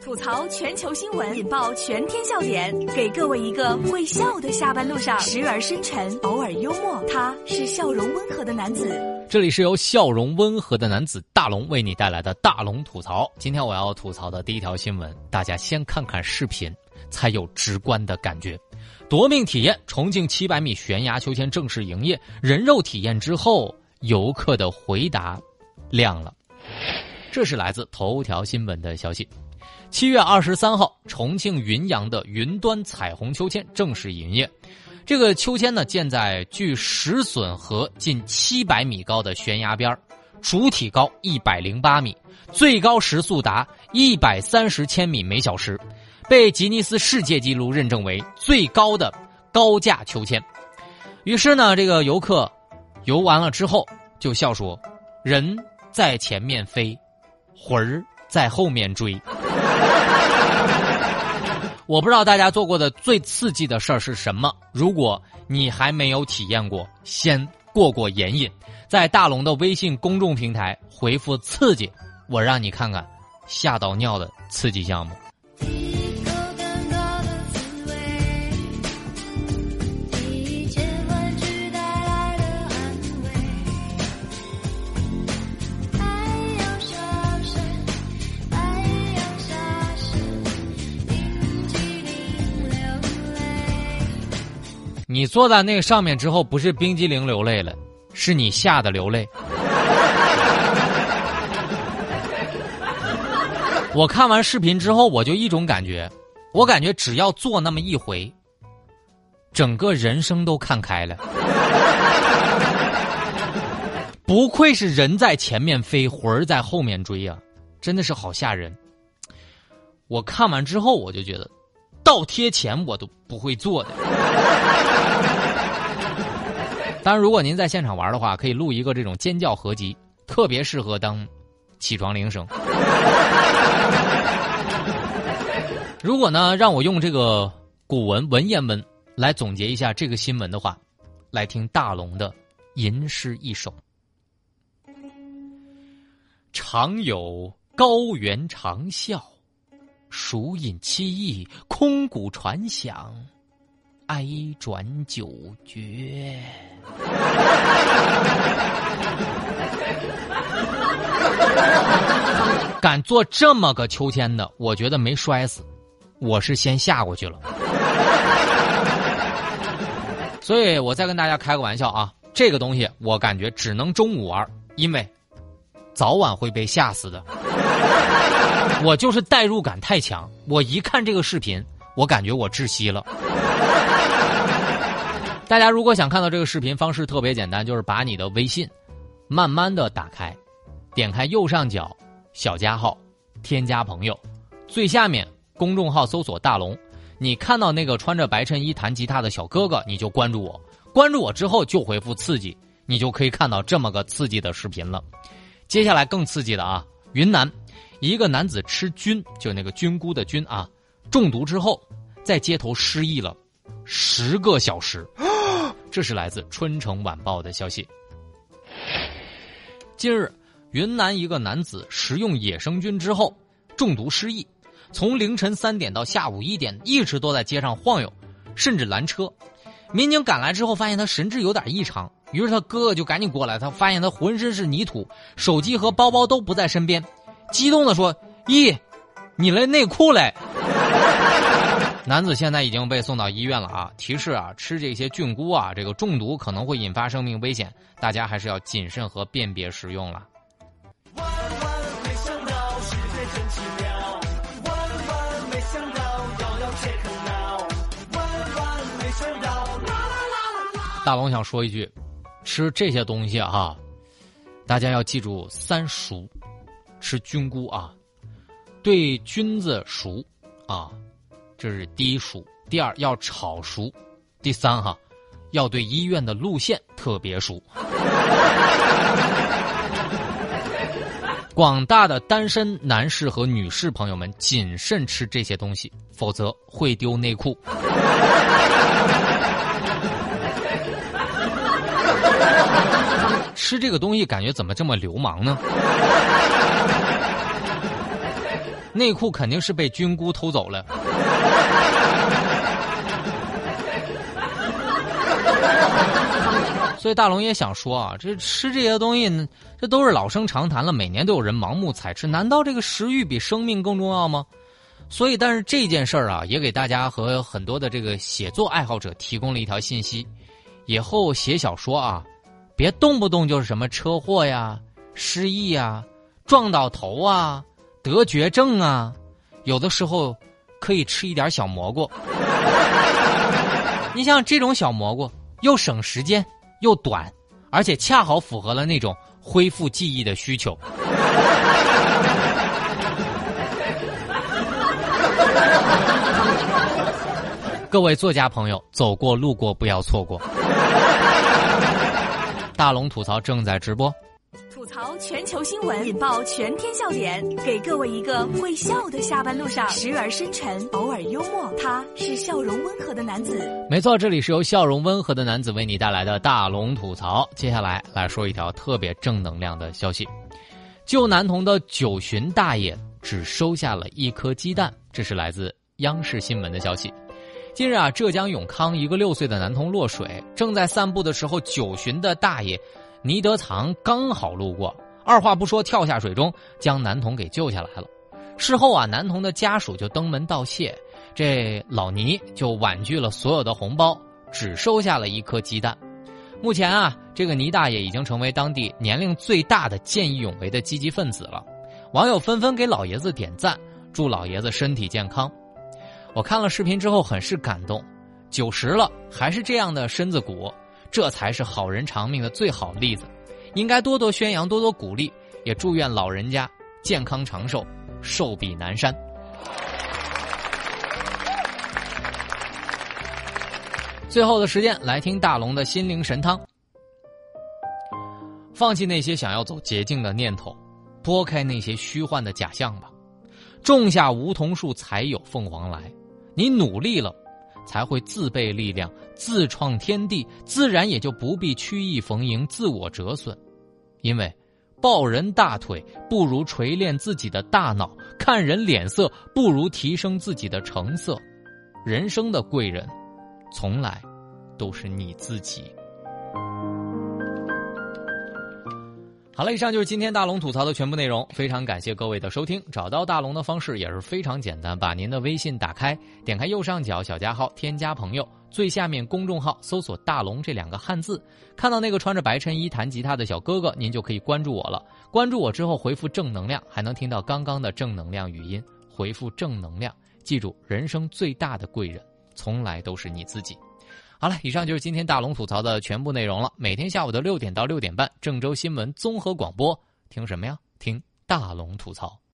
吐槽全球新闻，引爆全天笑点，给各位一个会笑的下班路上，时而深沉，偶尔幽默。他是笑容温和的男子。这里是由笑容温和的男子大龙为你带来的大龙吐槽。今天我要吐槽的第一条新闻，大家先看看视频，才有直观的感觉。夺命体验，重庆七百米悬崖秋千正式营业，人肉体验之后，游客的回答亮了。这是来自头条新闻的消息。七月二十三号，重庆云阳的云端彩虹秋千正式营业。这个秋千呢，建在距石笋河近七百米高的悬崖边主体高一百零八米，最高时速达一百三十千米每小时，被吉尼斯世界纪录认证为最高的高架秋千。于是呢，这个游客游完了之后就笑说：“人在前面飞。”魂儿在后面追，我不知道大家做过的最刺激的事儿是什么。如果你还没有体验过，先过过眼瘾，在大龙的微信公众平台回复“刺激”，我让你看看吓到尿的刺激项目。你坐在那个上面之后，不是冰激凌流泪了，是你吓得流泪。我看完视频之后，我就一种感觉，我感觉只要坐那么一回，整个人生都看开了。不愧是人在前面飞，魂儿在后面追呀，真的是好吓人。我看完之后，我就觉得。倒贴钱我都不会做的。当然，如果您在现场玩的话，可以录一个这种尖叫合集，特别适合当起床铃声。如果呢，让我用这个古文文言文来总结一下这个新闻的话，来听大龙的吟诗一首：常有高原长啸。蜀饮七意，空谷传响，哀转九绝。敢坐这么个秋千的，我觉得没摔死，我是先下过去了。所以我再跟大家开个玩笑啊，这个东西我感觉只能中午玩，因为早晚会被吓死的。我就是代入感太强，我一看这个视频，我感觉我窒息了。大家如果想看到这个视频，方式特别简单，就是把你的微信慢慢的打开，点开右上角小加号，添加朋友，最下面公众号搜索大龙，你看到那个穿着白衬衣弹吉他的小哥哥，你就关注我，关注我之后就回复刺激，你就可以看到这么个刺激的视频了。接下来更刺激的啊，云南。一个男子吃菌，就那个菌菇的菌啊，中毒之后在街头失忆了十个小时。这是来自《春城晚报》的消息。近日，云南一个男子食用野生菌之后中毒失忆，从凌晨三点到下午一点一直都在街上晃悠，甚至拦车。民警赶来之后，发现他神志有点异常，于是他哥哥就赶紧过来，他发现他浑身是泥土，手机和包包都不在身边。激动的说：“咦，你来内裤嘞？”男子现在已经被送到医院了啊！提示啊，吃这些菌菇啊，这个中毒可能会引发生命危险，大家还是要谨慎和辨别食用了万万没想到世界真奇妙万万没想到药药切克闹万万没想到。大龙想说一句：吃这些东西哈，大家要记住三熟。吃菌菇啊，对菌子熟啊，这是第一熟。第二要炒熟，第三哈，要对医院的路线特别熟。广大的单身男士和女士朋友们，谨慎吃这些东西，否则会丢内裤。吃这个东西感觉怎么这么流氓呢？内裤肯定是被菌菇偷走了。所以大龙也想说啊，这吃这些东西，这都是老生常谈了，每年都有人盲目采吃，难道这个食欲比生命更重要吗？所以，但是这件事儿啊，也给大家和很多的这个写作爱好者提供了一条信息：以后写小说啊，别动不动就是什么车祸呀、失忆呀、撞到头啊、得绝症啊，有的时候可以吃一点小蘑菇。你像这种小蘑菇，又省时间。又短，而且恰好符合了那种恢复记忆的需求。各位作家朋友，走过路过不要错过。大龙吐槽正在直播。槽全球新闻，引爆全天笑点，给各位一个会笑的下班路上，时而深沉，偶尔幽默。他是笑容温和的男子。没错，这里是由笑容温和的男子为你带来的大龙吐槽。接下来来说一条特别正能量的消息：救男童的九旬大爷只收下了一颗鸡蛋。这是来自央视新闻的消息。近日啊，浙江永康一个六岁的男童落水，正在散步的时候，九旬的大爷。倪德藏刚好路过，二话不说跳下水中，将男童给救下来了。事后啊，男童的家属就登门道谢，这老倪就婉拒了所有的红包，只收下了一颗鸡蛋。目前啊，这个倪大爷已经成为当地年龄最大的见义勇为的积极分子了。网友纷纷给老爷子点赞，祝老爷子身体健康。我看了视频之后很是感动，九十了还是这样的身子骨。这才是好人长命的最好例子，应该多多宣扬，多多鼓励，也祝愿老人家健康长寿，寿比南山。最后的时间来听大龙的心灵神汤，放弃那些想要走捷径的念头，拨开那些虚幻的假象吧，种下梧桐树才有凤凰来，你努力了。才会自备力量，自创天地，自然也就不必曲意逢迎、自我折损。因为抱人大腿不如锤炼自己的大脑，看人脸色不如提升自己的成色。人生的贵人，从来都是你自己。好了，以上就是今天大龙吐槽的全部内容。非常感谢各位的收听。找到大龙的方式也是非常简单，把您的微信打开，点开右上角小加号，添加朋友，最下面公众号搜索“大龙”这两个汉字，看到那个穿着白衬衣弹吉他的小哥哥，您就可以关注我了。关注我之后回复“正能量”，还能听到刚刚的正能量语音。回复“正能量”，记住，人生最大的贵人，从来都是你自己。好了，以上就是今天大龙吐槽的全部内容了。每天下午的六点到六点半，郑州新闻综合广播，听什么呀？听大龙吐槽。